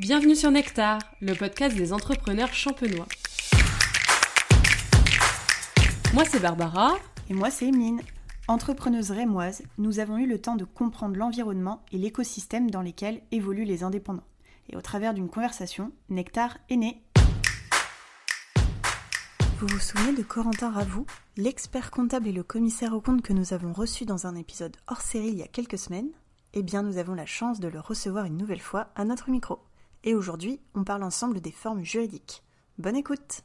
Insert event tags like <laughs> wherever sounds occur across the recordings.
Bienvenue sur Nectar, le podcast des entrepreneurs champenois. Moi c'est Barbara. Et moi c'est Emeline. Entrepreneuse rémoise, nous avons eu le temps de comprendre l'environnement et l'écosystème dans lesquels évoluent les indépendants. Et au travers d'une conversation, Nectar est né. Vous vous souvenez de Corentin Ravoux, l'expert comptable et le commissaire au compte que nous avons reçu dans un épisode hors série il y a quelques semaines? Eh bien, nous avons la chance de le recevoir une nouvelle fois à notre micro. Et aujourd'hui, on parle ensemble des formes juridiques. Bonne écoute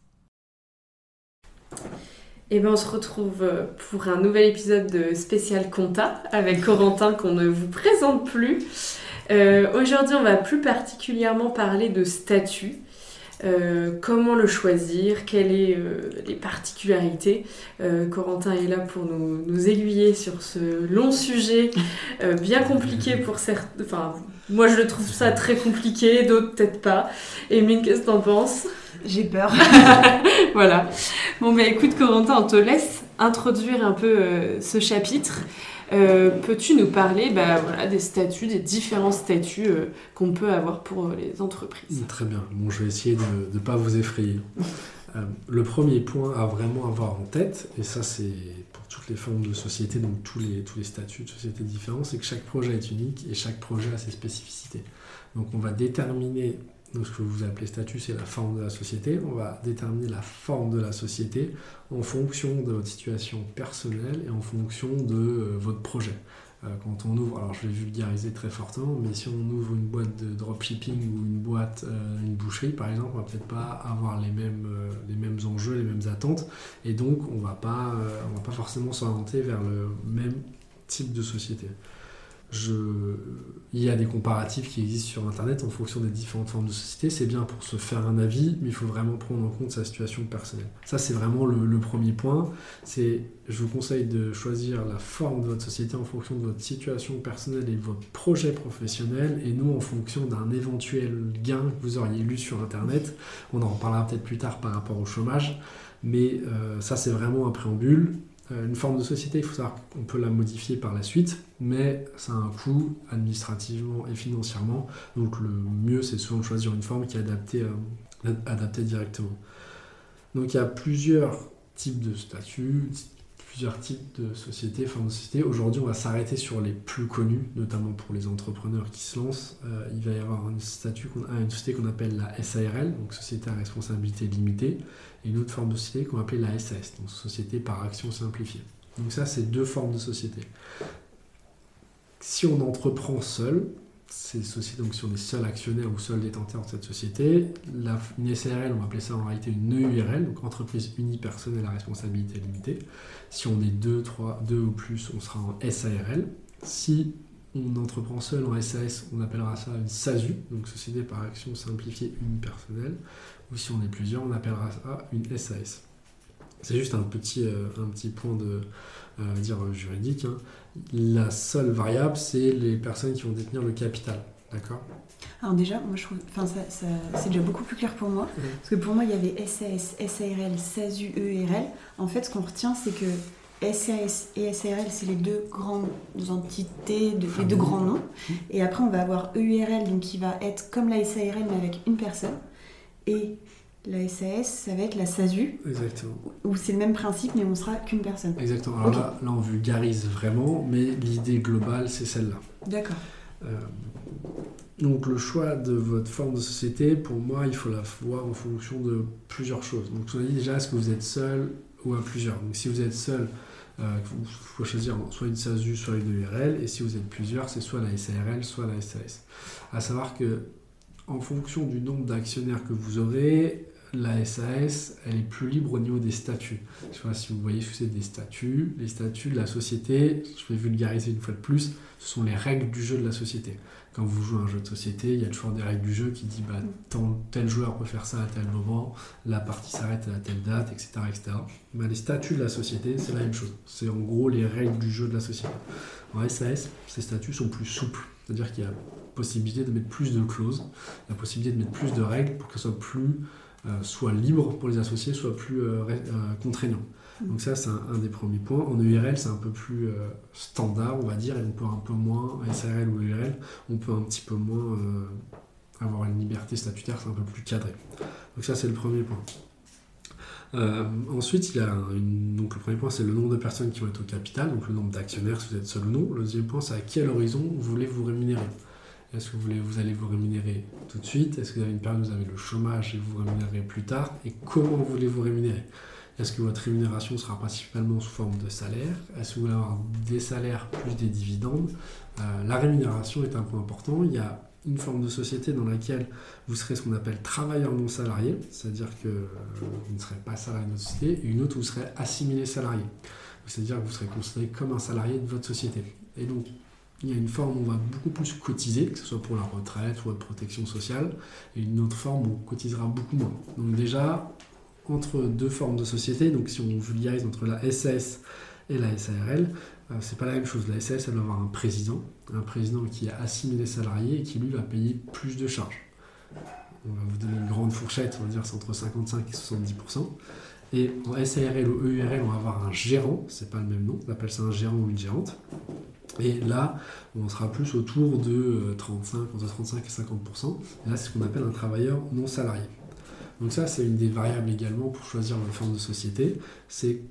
et eh bien, on se retrouve euh, pour un nouvel épisode de spécial compta avec Corentin qu'on ne vous présente plus. Euh, aujourd'hui, on va plus particulièrement parler de statut. Euh, comment le choisir, quelles sont euh, les particularités. Euh, Corentin est là pour nous, aiguiller sur ce long sujet <laughs> bien compliqué pour certains. Enfin, moi je le trouve ça très compliqué, d'autres peut-être pas. Émile, qu'est-ce que t'en penses? J'ai peur. <laughs> voilà. Bon, mais écoute, Corentin, on te laisse introduire un peu ce chapitre. Euh, peux-tu nous parler bah, voilà, des statuts, des différents statuts euh, qu'on peut avoir pour euh, les entreprises? Très bien. Bon, je vais essayer de ne pas vous effrayer. le premier point à vraiment avoir en tête, et ça c'est pour toutes les formes de société, donc tous les, tous les statuts de société différents, c'est que chaque projet est unique et chaque projet a ses spécificités. Donc on va déterminer donc ce que vous appelez statut, c'est la forme de la société. On va déterminer la forme de la société en fonction de votre situation personnelle et en fonction de euh, votre projet. Euh, quand on ouvre, alors je vais vulgariser très fortement, mais si on ouvre une boîte de dropshipping ou une boîte, euh, une boucherie par exemple, on va peut-être pas avoir les mêmes, les mêmes enjeux, les mêmes attentes, et donc on va pas, on va pas forcément s'orienter vers le même type de société il y a des comparatifs qui existent sur Internet en fonction des différentes formes de société. C'est bien pour se faire un avis, mais il faut vraiment prendre en compte sa situation personnelle. Ça, c'est vraiment le, premier point. C'est, je vous conseille de choisir la forme de votre société en fonction de votre situation personnelle et de votre projet professionnel, et nous en fonction d'un éventuel gain que vous auriez lu sur Internet. On en reparlera peut-être plus tard par rapport au chômage, mais euh, ça, c'est vraiment un préambule. Euh, une forme de société, il faut savoir qu'on peut la modifier par la suite, mais ça a un coût administrativement et financièrement. Donc le mieux, c'est souvent de choisir une forme qui est adaptée, euh, adaptée directement. Donc il y a plusieurs types de statuts, plusieurs types de sociétés, formes de société. Aujourd'hui, on va s'arrêter sur les plus connus, notamment pour les entrepreneurs qui se lancent. Euh, il va y avoir une, statut, une société qu'on appelle la SARL, donc Société à responsabilité limitée, et une autre forme de société qu'on va appeler la SAS, donc Société par action simplifiée. Donc ça, c'est deux formes de société. Si on entreprend seul, ces sociétés donc sont des seuls actionnaires ou seuls détenteurs de cette société. La, une SARL, on va appeler ça en réalité une EURL, donc entreprise unipersonnelle à responsabilité limitée. Si on est deux, trois, deux ou plus, on sera en SARL. Si on entreprend seul en SAS, on appellera ça une SASU, donc société par action simplifiée unipersonnelle. Ou si on est plusieurs, on appellera ça une SAS. C'est juste un petit, euh, un petit point de euh, dire juridique. Hein. La seule variable, c'est les personnes qui vont détenir le capital. D'accord? Alors déjà, moi je trouve, enfin ça, c'est déjà beaucoup plus clair pour moi, parce que pour moi il y avait SAS, SARL, SASU, ERL. En fait, ce qu'on retient, c'est que SAS et SARL, c'est les deux grandes entités, les deux grands noms. Et après, on va avoir EURL, donc qui va être comme la SARL, mais avec une personne. Et la SAS, ça va être la SASU. Exactement. Où c'est le même principe, mais on sera qu'une personne. Exactement. Alors là, on vulgarise vraiment, mais l'idée globale, c'est celle-là. D'accord. Euh, donc le choix de votre forme de société, pour moi, il faut la voir en fonction de plusieurs choses. Donc dit déjà, est-ce que vous êtes seul ou à plusieurs? Donc si vous êtes seul, il euh, faut choisir soit une SASU, soit une URL, et si vous êtes plusieurs, c'est soit la SARL, soit la SAS. À savoir que en fonction du nombre d'actionnaires que vous aurez, la SAS, elle est plus libre au niveau des statuts. Si vous voyez ce que c'est des statuts. Les statuts de la société, je vais vulgariser une fois de plus, ce sont les règles du jeu de la société. Quand vous jouez un jeu de société, il y a toujours des règles du jeu qui disent bah, tel joueur peut faire ça à tel moment, la partie s'arrête à telle date, etc. etc. Bah, les statuts de la société, c'est la même chose. C'est en gros les règles du jeu de la société. En SAS, ces statuts sont plus souples. C'est-à-dire qu'il y a possibilité de mettre plus de clauses, la possibilité de mettre plus de règles pour que ce soit plus soit libre pour les associés, soit plus euh, euh, contraignant. Mm. Donc ça, c'est un, des premiers points. En URL, c'est un peu plus standard, on va dire, et on peut un peu moins, SRL ou URL, on peut un petit peu moins avoir une liberté statutaire, c'est un peu plus cadré. Donc ça, c'est le premier point. Euh, ensuite, il y a donc le premier point, c'est le nombre de personnes qui vont être au capital, donc le nombre d'actionnaires, si vous êtes seul ou non. Le deuxième point, c'est à quel horizon vous voulez vous rémunérer. Est-ce que vous, voulez, vous allez vous rémunérer tout de suite? Est-ce que vous avez une période où vous avez le chômage et vous vous rémunérez plus tard? Et comment voulez-vous rémunérer? Est-ce que votre rémunération sera principalement sous forme de salaire? Est-ce que vous voulez avoir des salaires plus des dividendes? Euh, La rémunération est un point important. Il y a une forme de société dans laquelle vous serez ce qu'on appelle travailleur non salarié, c'est-à-dire que euh, vous ne serez pas salarié de votre société, et une autre où vous serez assimilé salarié, c'est-à-dire que vous serez considéré comme un salarié de votre société. Et donc, il y a une forme où on va beaucoup plus cotiser, que ce soit pour la retraite ou la protection sociale, et une autre forme où on cotisera beaucoup moins. Donc déjà, entre deux formes de société, donc si on vulgarise entre la SAS et la SARL, euh, c'est pas la même chose. La SAS, elle va avoir un président, un président qui a assimilé salariés et qui lui va payer plus de charges. On va vous donner une grande fourchette, on va dire c'est entre 55 et 70%. Et en SARL ou EURL, on va avoir un gérant, c'est pas le même nom, on appelle ça un gérant ou une gérante. Et là, on sera plus autour de 35, euh, entre 35 et 50%. Et là, c'est ce qu'on appelle un travailleur non salarié. Donc ça, c'est une des variables également pour choisir la forme de société. C'est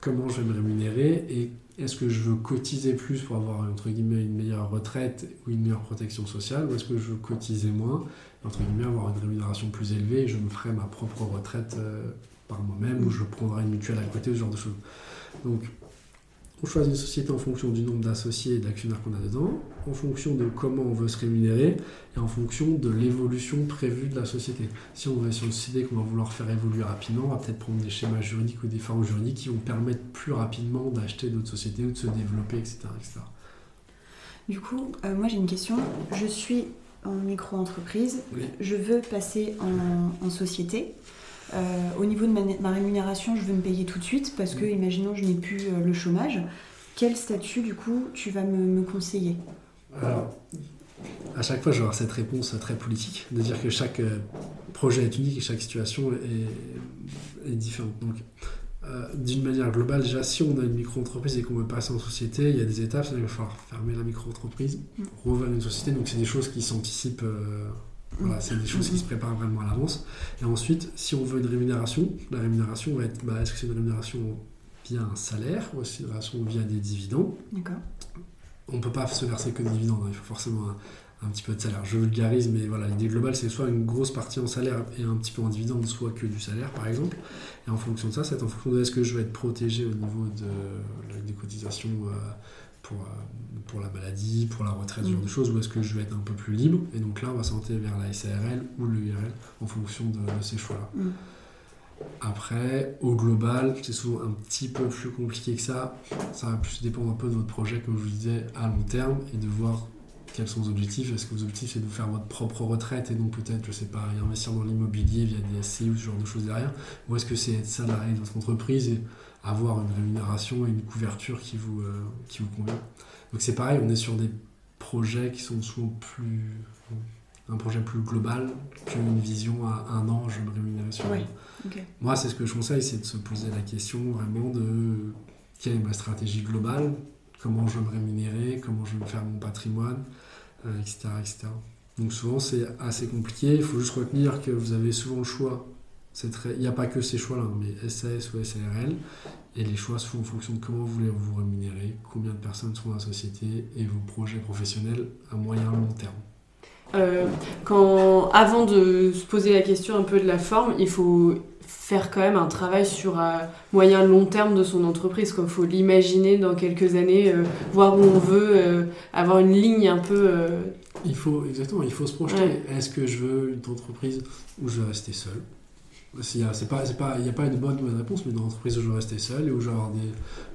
comment je vais me rémunérer et est-ce que je veux cotiser plus pour avoir entre guillemets une meilleure retraite ou une meilleure protection sociale ou est-ce que je veux cotiser moins entre guillemets avoir une rémunération plus élevée et je me ferai ma propre retraite euh, par moi-même ou je prendrai une mutuelle à côté ce genre de choses donc on choisit une société en fonction du nombre d'associés et d'actionnaires qu'on a dedans, en fonction de comment on veut se rémunérer et en fonction de l'évolution prévue de la société. Si on va sur une société qu'on va vouloir faire évoluer rapidement, on va peut-être prendre des schémas juridiques ou des formes juridiques qui vont permettre plus rapidement d'acheter d'autres sociétés ou de se développer, etc. Du coup, euh, moi j'ai une question. Je suis en micro-entreprise, je veux passer en société. Euh, au niveau de ma, rémunération, je veux me payer tout de suite parce que, mm. imaginons, je n'ai plus euh, le chômage. Quel statut, du coup, tu vas me, conseiller? Alors, à chaque fois, je vais avoir cette réponse très politique, de dire que chaque euh, projet est unique et chaque situation est, différente. Donc, d'une manière globale, déjà, si on a une micro-entreprise et qu'on veut passer en société, il y a des étapes. Il va falloir fermer la micro-entreprise, mm. rouvrir une société. Donc, c'est des choses qui s'anticipent voilà, c'est des choses qui se préparent vraiment à l'avance. Et ensuite, si on veut une rémunération, la rémunération va être bah, est-ce que c'est une rémunération via un salaire ou est-ce une rémunération via des dividendes? D'accord. On ne peut pas se verser que des dividendes, hein. il faut forcément un, petit peu de salaire. Je vulgarise, mais voilà, l'idée globale, c'est soit une grosse partie en salaire et un petit peu en dividende, soit que du salaire, par exemple. Et en fonction de ça, c'est en fonction de est-ce que je vais être protégé au niveau de, des cotisations. Euh, pour, euh, pour la maladie, pour la retraite, ce genre mm. de choses, ou est-ce que je vais être un peu plus libre? Et donc là, on va s'orienter vers la SARL ou l'URL en fonction de, ces choix-là. Mm. Après, au global, c'est souvent un petit peu plus compliqué que ça. Ça va plus dépendre un peu de votre projet, comme je vous disais, à long terme, et de voir quels sont vos objectifs? Est-ce que vos objectifs, c'est de vous faire votre propre retraite et donc peut-être, je sais pas, investir dans l'immobilier via des SCI ou ce genre de choses derrière? Ou est-ce que c'est être salarié de votre entreprise et avoir une rémunération et une couverture qui vous, euh, qui vous convient? Donc c'est pareil, on est sur des projets qui sont souvent plus un projet plus global qu'une vision à un an, je me rémunérer sur Moi, c'est ce que je conseille, c'est de se poser la question vraiment de quelle est ma stratégie globale, comment je vais me rémunérer, comment je vais me faire mon patrimoine, etc., euh, etc. Donc souvent, c'est assez compliqué. Il faut juste retenir que vous avez souvent le choix il n'y a pas que ces choix-là, hein, mais SAS ou SARL. Et les choix se font en fonction de comment vous voulez vous rémunérer, combien de personnes sont dans la société et vos projets professionnels à moyen et long terme. Euh, quand, avant de se poser la question un peu de la forme, il faut faire quand même un travail sur un moyen long terme de son entreprise. Il faut l'imaginer dans quelques années, euh, voir où on veut, euh, avoir une ligne un peu. Il faut, exactement, il faut se projeter. Est-ce que je veux une entreprise où je vais rester seul? Il n'y a, pas, pas, a pas une bonne, bonne réponse, mais dans l'entreprise où je vais rester seul et où je vais avoir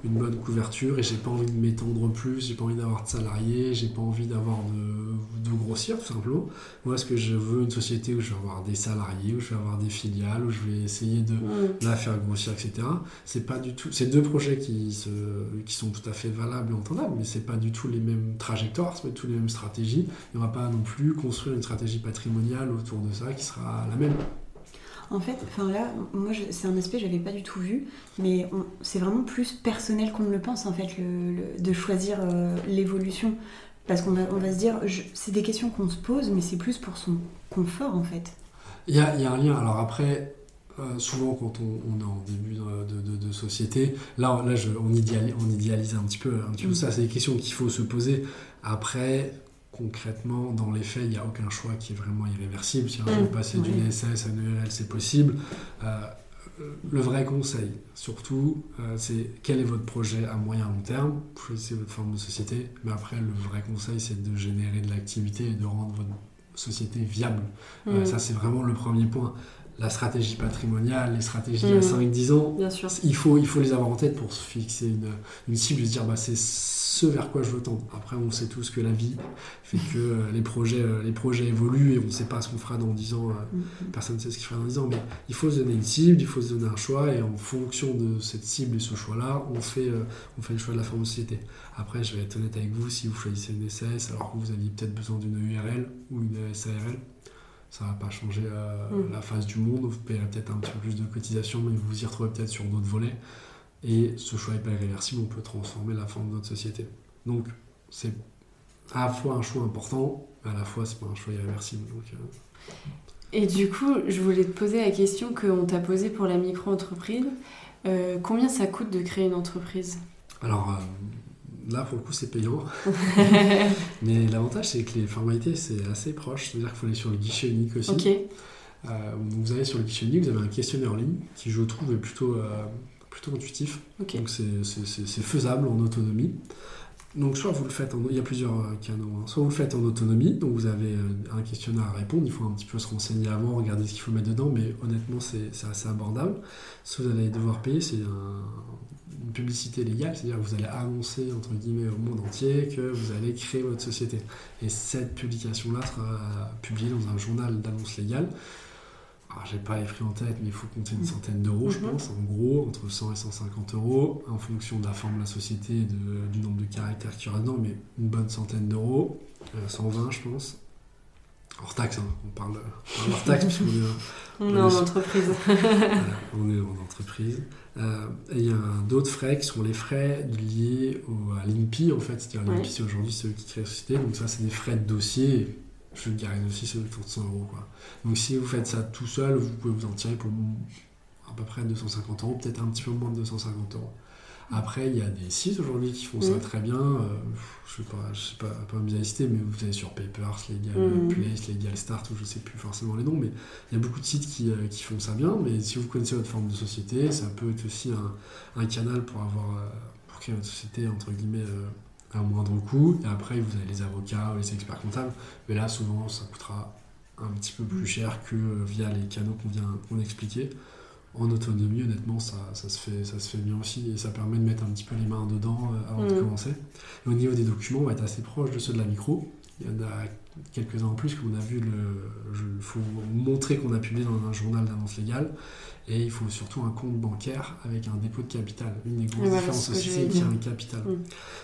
une bonne couverture et j'ai pas envie de m'étendre plus, j'ai pas envie d'avoir de salariés, j'ai pas envie d'avoir de, de, grossir tout simplement. Moi, est-ce que je veux une société où je vais avoir des salariés, où je vais avoir des filiales, où je vais essayer de la faire grossir, etc. C'est pas du tout. C'est deux projets qui, se, qui sont tout à fait valables et entendables, mais c'est pas du tout les mêmes trajectoires, c'est pas du tout les mêmes stratégies. Et on va pas non plus construire une stratégie patrimoniale autour de ça qui sera la même. En fait, enfin là, moi, c'est un aspect que j'avais pas du tout vu, mais c'est vraiment plus personnel qu'on ne le pense en fait, de choisir euh, l'évolution. Parce qu'on va, on va se dire, c'est des questions qu'on se pose, mais c'est plus pour son confort en fait. Il y a, il y a un lien. Alors après, euh, souvent quand on, on est en début de, de- de- de société, là, là je- on, idéalise, on idéalise un petit peu, un petit peu Mm. ça. C'est des questions qu'il faut se poser. Après, concrètement, dans les faits, il n'y a aucun choix qui est vraiment irréversible. Si un Mm. jour passer d'une. SS à une URL, c'est possible. Euh, le vrai conseil, surtout, euh, c'est quel est votre projet à moyen long terme? Choisissez votre forme de société. Mais après, le vrai conseil, c'est de générer de l'activité et de rendre votre société viable. Euh, Mm. ça, c'est vraiment le premier point. La stratégie patrimoniale, les stratégies Mhm. à 5-10 ans, Bien sûr. il faut, il faut les avoir en tête pour se fixer une, une cible et se dire bah, c'est ce vers quoi je veux tendre. Après, on sait tous que la vie fait que euh, les, projets, euh, les projets évoluent et on ne sait pas ce qu'on fera dans 10 ans. euh, Mm. personne ne sait ce qu'il fera dans 10 ans, mais il faut se donner une cible, il faut se donner un choix et en fonction de cette cible et ce choix-là, on fait, on fait le choix de la forme de société. Après, je vais être honnête avec vous, si vous choisissez une SAS alors que vous aviez peut-être besoin d'une URL ou une SARL, ça va pas changer euh, Mm. la face du monde. Vous payerez peut-être un petit peu plus de cotisation, mais vous vous y retrouvez peut-être sur d'autres volets. Et ce choix n'est pas irréversible, on peut transformer la forme de notre société. Donc, c'est à la fois un choix important, mais à la fois, c'est pas un choix irréversible. Donc, euh, Et du coup, je voulais te poser la question qu'on t'a posée pour la micro-entreprise. Euh, combien ça coûte de créer une entreprise? Alors euh, là, pour le coup, c'est payant. <laughs> Mais l'avantage, c'est que les formalités, c'est assez proche. C'est-à-dire qu'il faut aller sur le guichet unique aussi. Euh, vous allez sur le guichet unique, vous avez un questionnaire en ligne qui, je trouve, est plutôt, euh, plutôt intuitif. Donc c'est- faisable en autonomie. Donc soit vous le faites en... Il y a plusieurs euh, canaux. hein. Soit vous le faites en autonomie, donc vous avez un questionnaire à répondre, il faut un petit peu se renseigner avant, regarder ce qu'il faut mettre dedans, mais honnêtement c'est assez abordable. Que vous allez devoir payer, c'est un- une publicité légale, c'est-à-dire que vous allez annoncer entre guillemets au monde entier que vous allez créer votre société. Et cette publication-là sera publiée dans un journal d'annonce légale. Alors, j'ai pas les prix en tête, mais il faut compter une centaine d'euros, je Mhm. pense, en gros, entre 100 et 150 euros, en fonction de la forme de la société et de- du nombre de caractères qu'il y aura dedans, mais une bonne centaine d'euros, euh, 120, je pense. Hors taxe, hein, on parle, on parle hors taxe, puisqu'on est, <laughs> <laughs> On est en entreprise. on est en entreprise. Et il y a d'autres frais qui sont les frais liés au- à l'INPI, en fait. C'est-à-dire Ouais. l'INPI, c'est aujourd'hui ceux qui créent la société. Donc ça, c'est des frais de dossier. Je vulgarise aussi, c'est autour de 100 euros. Quoi. Donc si vous faites ça tout seul, vous pouvez vous en tirer pour à peu près 250 euros, peut-être un petit peu moins de 250 euros. Après, il y a des sites aujourd'hui qui font ça Mhm. très bien. Euh, je ne sais pas, je sais pas, pas les citer, mais vous allez sur Papers, Legal Mhm. Place, Legal Start, ou je sais plus forcément les noms, mais il y a beaucoup de sites qui, euh, qui font ça bien. Mais si vous connaissez votre forme de société, ça peut être aussi un, un canal pour avoir euh, pour créer votre société entre guillemets à moindre coût. Et après, vous avez les avocats ou les experts comptables. Mais là, souvent, ça coûtera un petit peu plus cher que via les canaux qu'on vient qu'on expliquer. En autonomie, honnêtement, ça, ça, se fait, ça se fait bien aussi et ça permet de mettre un petit peu les mains dedans euh, avant de Mhm. commencer. Et au niveau des documents, on va être assez proche de ceux de la micro. Il y en a quelques-uns en plus qu'on a vu. Il faut montrer qu'on a publié dans un journal d'annonce légale. Et il faut surtout un compte bancaire avec un dépôt de capital. Une des grosses voilà différences aussi, c'est qu'il y a un capital. Mhm.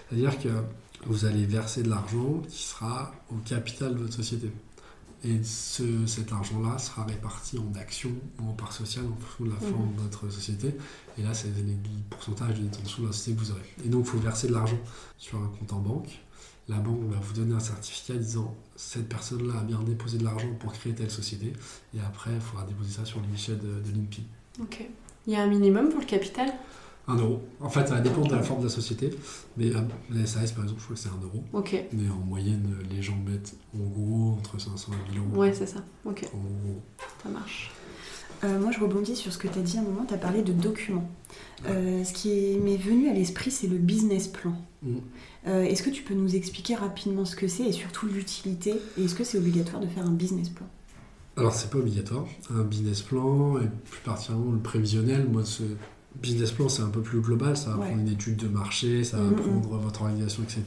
C'est-à-dire que vous allez verser de l'argent qui sera au capital de votre société. Et ce- cet argent-là sera réparti en actions ou en parts sociales en fonction de la Mhm. forme de votre société. Et là, c'est les pourcentages de détention de la société que vous aurez. Et donc, il faut verser de l'argent sur un compte en banque. La banque va vous donner un certificat disant cette personne-là a bien déposé de l'argent pour créer telle société. Et après, il faudra déposer ça sur le guichet de, de l'INPI. Ok. Il y a un minimum pour le capital? Un euro. En fait, ça va dépendre de la forme de la société. Mais euh, la SAS, par exemple, je crois que c'est un euro. Ok. Mais en moyenne, les gens mettent en gros entre 500 et 1000 euros. Ouais, c'est ça. Ok, En gros. ça marche. Euh, moi, je rebondis sur ce que tu as dit à un moment, tu as parlé de documents. Euh, ce qui est- m'est venu à l'esprit, c'est le business plan. Mm. Euh, est-ce que tu peux nous expliquer rapidement ce que c'est et surtout l'utilité? Et est-ce que c'est obligatoire de faire un business plan? Alors, c'est pas obligatoire. Un business plan, et plus particulièrement le prévisionnel, moi, ce business plan, c'est un peu plus global. Ça va Ouais. prendre une étude de marché, ça va prendre votre organisation, etc.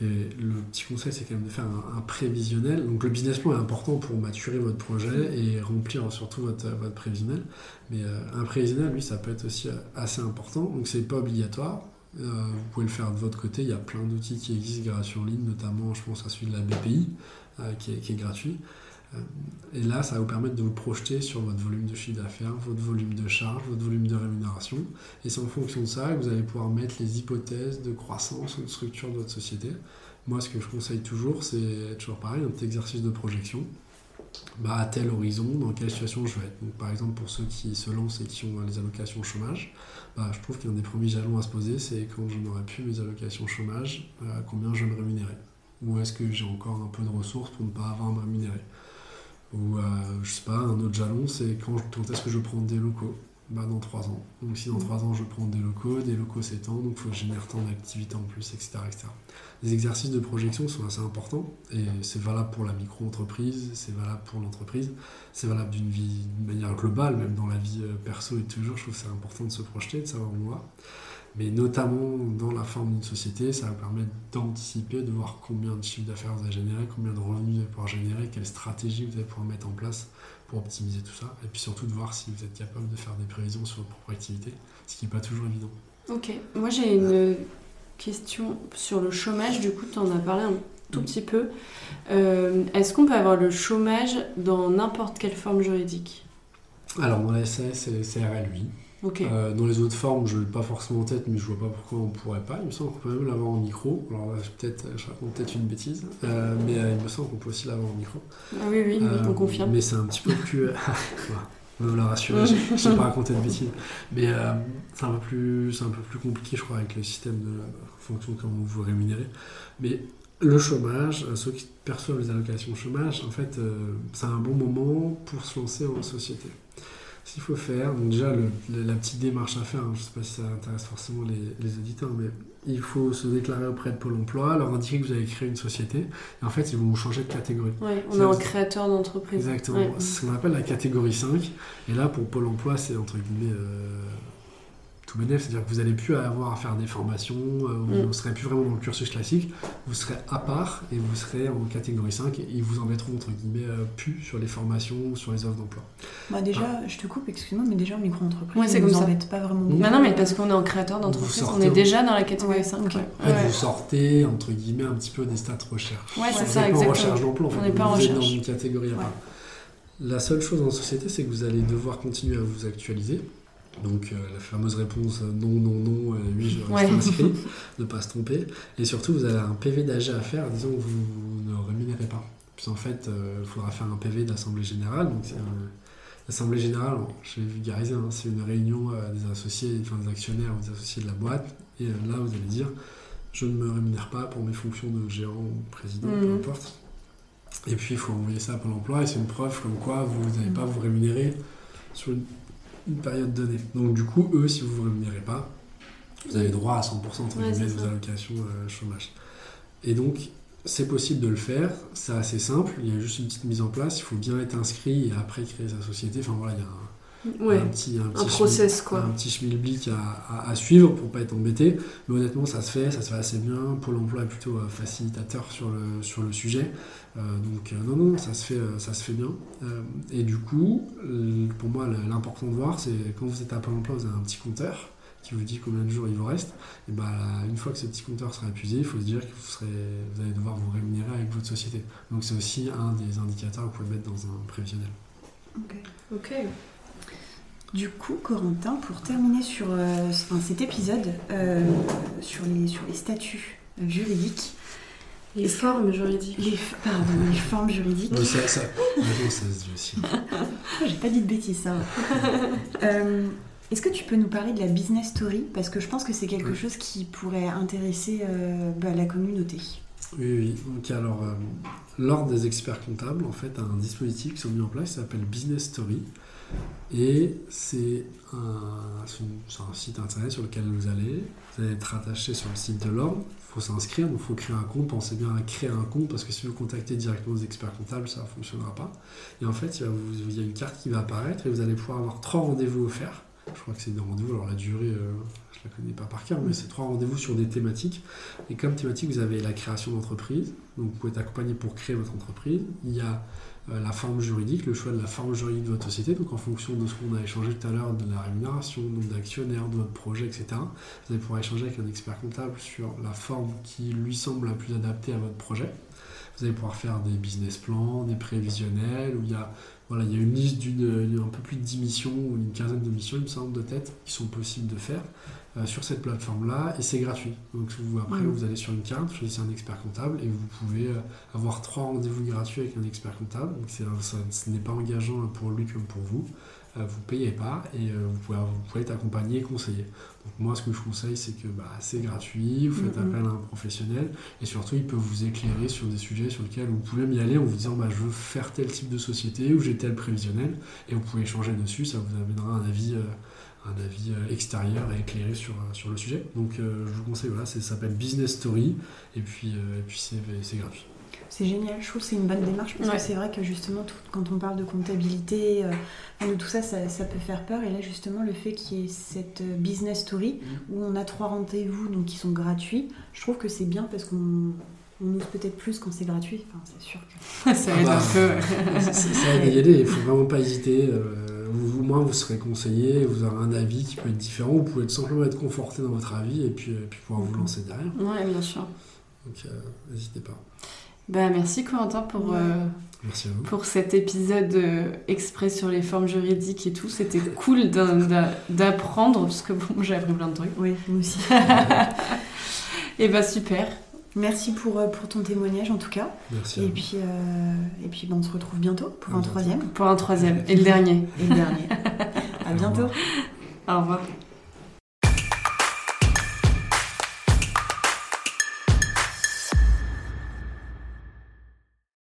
Et le petit conseil, c'est quand même de faire un, un prévisionnel. Donc, le business plan est important pour maturer votre projet et remplir surtout votre, votre prévisionnel. Mais euh, un prévisionnel, lui, ça peut être aussi euh, assez important. Donc, c'est pas obligatoire. Euh, vous pouvez le faire de votre côté. Il y a plein d'outils qui existent gratuits en ligne, notamment, je pense à celui de la BPI, euh, qui, est, qui est gratuit. Euh, Et là, ça va vous permettre de vous projeter sur votre volume de chiffre d'affaires, votre volume de charge, votre volume de rémunération. Et c'est en fonction de ça que vous allez pouvoir mettre les hypothèses de croissance ou de structure de votre société. moi, ce que je conseille toujours, c'est toujours pareil, un petit exercice de projection. Bah, à tel horizon, dans quelle situation je vais être. Par exemple, pour ceux qui se lancent et qui ont les allocations chômage, bah, je trouve qu'un des premiers jalons à se poser, c'est quand je n'aurai plus mes allocations chômage, à combien je vais me rémunérer. Ou est-ce que j'ai encore un peu de ressources pour ne pas avoir à me rémunérer Ou, euh, je sais pas, un autre jalon, c'est quand, est-ce que je prends des locaux? Bah, dans 3 ans. Donc si dans 3 mmh. ans je prends des locaux, des locaux s'étendent, donc il faut que je génère tant d'activités en plus, etc., etc. Les exercices de projection sont assez importants et c'est valable pour la micro-entreprise, c'est valable pour l'entreprise, c'est valable d'une vie de manière globale, même dans la vie euh, perso et toujours, je trouve que c'est important de se projeter, de savoir où on va. Mais notamment dans la forme d'une société, ça va permettre d'anticiper, de voir combien de chiffres d'affaires vous allez générer, combien de revenus vous allez pouvoir générer, quelle stratégie vous allez pouvoir mettre en place pour optimiser tout ça. Et puis surtout de voir si vous êtes capable de faire des prévisions sur votre propre activité, ce qui n'est pas toujours évident. Ok, moi j'ai une question sur le chômage, du coup tu en as parlé un tout petit peu. Euh, est-ce qu'on peut avoir le chômage dans n'importe quelle forme juridique? Alors dans la SAS et les CRL, oui. Euh, dans les autres formes, je ne l'ai pas forcément en tête, mais je vois pas pourquoi on ne pourrait pas. Il me semble qu'on peut même l'avoir en micro. Alors peut-être, je raconte peut-être une bêtise, euh, mais euh, il me semble qu'on peut aussi l'avoir en micro. Ah oui, oui, on confirme. Mais c'est un petit peu plus. <laughs> <laughs> On me la rassurer, je ne vais pas raconter de bêtises. Mais c'est un, peu plus, un peu plus compliqué, je crois, avec le système de fonction comment vous rémunérez. Mais le chômage, ceux qui perçoivent les allocations chômage, en fait, c'est un bon moment pour se lancer en société qu'il faut faire, donc déjà la petite démarche à faire, hein, je ne sais pas si ça intéresse forcément les, les, auditeurs, mais il faut se déclarer auprès de Pôle emploi, leur indiquer que vous avez créé une société, et en fait ils vont vous changer de catégorie. Oui, on est un créateur d'entreprise. Exactement, c'est ce qu'on appelle la catégorie 5, et là pour Pôle emploi c'est entre guillemets... Euh, tout c'est-à-dire que vous n'allez plus avoir à faire des formations, euh, vous mm. ne serez plus vraiment dans le cursus classique, vous serez à part et vous serez en catégorie 5 et ils vous embêteront entre guillemets euh, plus sur les formations, sur les offres d'emploi. Bah déjà, ah. je te coupe, excuse-moi, mais déjà en micro-entreprise, ouais, ça vous embête pas vraiment beaucoup. Non, non, mais parce qu'on est en créateur d'entreprise, on est déjà dans la catégorie 5. Vous sortez entre guillemets un petit peu des stats recherche. Ouais, c'est ça, exactement. en recherche d'emploi, on n'est pas en recherche. dans une catégorie à part. La seule chose en société, c'est que vous allez devoir continuer à vous actualiser. Donc euh, la fameuse réponse euh, non, non, non, euh, oui, je reste inscrit, <laughs> ne pas se tromper. Et surtout, vous avez un PV d'AG à faire, disons que vous ne rémunérez pas. Puis en fait, il faudra faire un PV d'Assemblée Générale. Donc l'Assemblée Générale, je vais vulgariser, hein, c'est une réunion des associés, enfin des actionnaires ou des associés de la boîte. Et là, vous allez dire, je ne me rémunère pas pour mes fonctions de gérant ou président, peu mhm. importe. Et puis, il faut envoyer ça à Pôle emploi et c'est une preuve comme quoi vous n'allez pas vous rémunérer sur une une période donnée. Donc du coup, eux, si vous ne vous rémunérez pas, vous avez droit à 100% entre de vos allocations euh, chômage. Et donc, c'est possible de le faire, c'est assez simple, il y a juste une petite mise en place, il faut bien être inscrit et après créer sa société. Enfin voilà, il y a un, un petit, un petit process quoi. Un petit schmilblick à, à, suivre pour pas être embêté. Mais honnêtement, ça se fait, ça se fait assez bien. Pôle emploi est plutôt euh, facilitateur sur le, sur le sujet. Euh, donc euh, non, non, ça se fait, ça se fait bien. et du coup, pour moi, l'important de voir, c'est quand vous êtes à Pôle emploi, vous avez un petit compteur qui vous dit combien de jours il vous reste. Et bah, une fois que ce petit compteur sera épuisé, il faut se dire que vous, serez, vous allez devoir vous rémunérer avec votre société. Donc c'est aussi un des indicateurs que vous pouvez mettre dans un prévisionnel. Ok. Ok. Du coup, Corentin, pour terminer sur euh, cet épisode euh, sur, les, sur les statuts juridiques, les formes juridiques. Les, pardon, les formes juridiques. Oui, ça, ça, ça aussi. <laughs> J'ai pas dit de bêtises, ça. <laughs> Euh, est-ce que tu peux nous parler de la business story? Parce que je pense que c'est quelque chose qui pourrait intéresser bah, la communauté. Oui, oui. Donc, alors, l'Ordre des experts comptables, en fait, a un dispositif qui sont mis en place qui s'appelle Business Story. Et c'est un, site internet sur lequel vous allez. Vous allez être attaché sur le site de l'ordre. Il faut s'inscrire, donc il faut créer un compte. Pensez bien à créer un compte parce que si vous contactez directement les experts comptables, ça ne fonctionnera pas. Et en fait, il, il y a une carte qui va apparaître et vous allez pouvoir avoir trois rendez-vous offerts. Je crois que c'est des rendez-vous. Alors la durée, euh, je ne la connais pas par cœur, mais c'est trois rendez-vous sur des thématiques. Et comme thématique, vous avez la création d'entreprise. Donc vous pouvez être accompagné pour créer votre entreprise. Il y a euh, la forme juridique, le choix de la forme juridique de votre société, donc en fonction de ce qu'on a échangé tout à l'heure, de la rémunération, d'actionnaires, de votre projet, etc. Vous allez pouvoir échanger avec un expert comptable sur la forme qui lui semble la plus adaptée à votre projet. Vous allez pouvoir faire des business plans, des prévisionnels, où il y a, voilà, il y a une liste d'une un peu plus de 10 missions ou une quinzaine de missions, il me semble, de tête, qui sont possibles de faire. Euh, sur cette plateforme-là et c'est gratuit. Donc vous, après, Mhm. vous allez sur une carte, choisissez un expert comptable et vous pouvez euh, avoir trois rendez-vous gratuits avec un expert comptable. Donc ça- ce n'est pas engageant pour lui comme pour vous. Euh, vous payez pas et vous, pouvez, vous pouvez être accompagné et conseillé. Donc moi, ce que je conseille, c'est que bah, c'est gratuit, vous faites appel à un professionnel et surtout, il peut vous éclairer sur des sujets sur lesquels vous pouvez même y aller en vous disant bah, je veux faire tel type de société ou j'ai tel prévisionnel et vous pouvez échanger dessus, ça vous amènera un avis, un avis euh, extérieur et éclairé sur, euh, sur le sujet. Donc euh, je vous conseille, voilà, ça s'appelle Business Story et puis, euh, et puis c'est c'est gratuit. C'est génial, je trouve que c'est une bonne démarche parce Ouais. que c'est vrai que justement, tout- quand on parle de comptabilité, euh, tout ça, ça, ça peut faire peur. Et là, justement, le fait qu'il y ait cette business story où on a trois rendez-vous donc qui sont gratuits, je trouve que c'est bien parce qu'on on ose peut-être plus quand c'est gratuit. Enfin, c'est sûr que. <laughs> ça Ah aide bah, un peu. Ça ça aide à y aller, il faut vraiment pas hésiter. euh, vous- au moins, vous serez conseillé, vous aurez un avis qui peut être différent. Vous pouvez simplement être conforté dans votre avis et puis, et puis pouvoir vous lancer derrière. Ouais, bien sûr. Donc, euh, n'hésitez pas. Bah, merci Corentin pour, Ouais. euh, Merci à vous. pour cet épisode euh, exprès sur les formes juridiques et tout. C'était cool d'apprendre parce que bon, <laughs> j'ai appris plein de trucs. Oui, moi aussi. <laughs> Et bah super. Merci pour, euh, pour ton témoignage en tout cas. Merci Et puis, euh, et puis ben, on se retrouve bientôt pour À un bientôt. troisième Pour un troisième et le dernier. et le dernier. <laughs> à Au bientôt. revoir. Au revoir.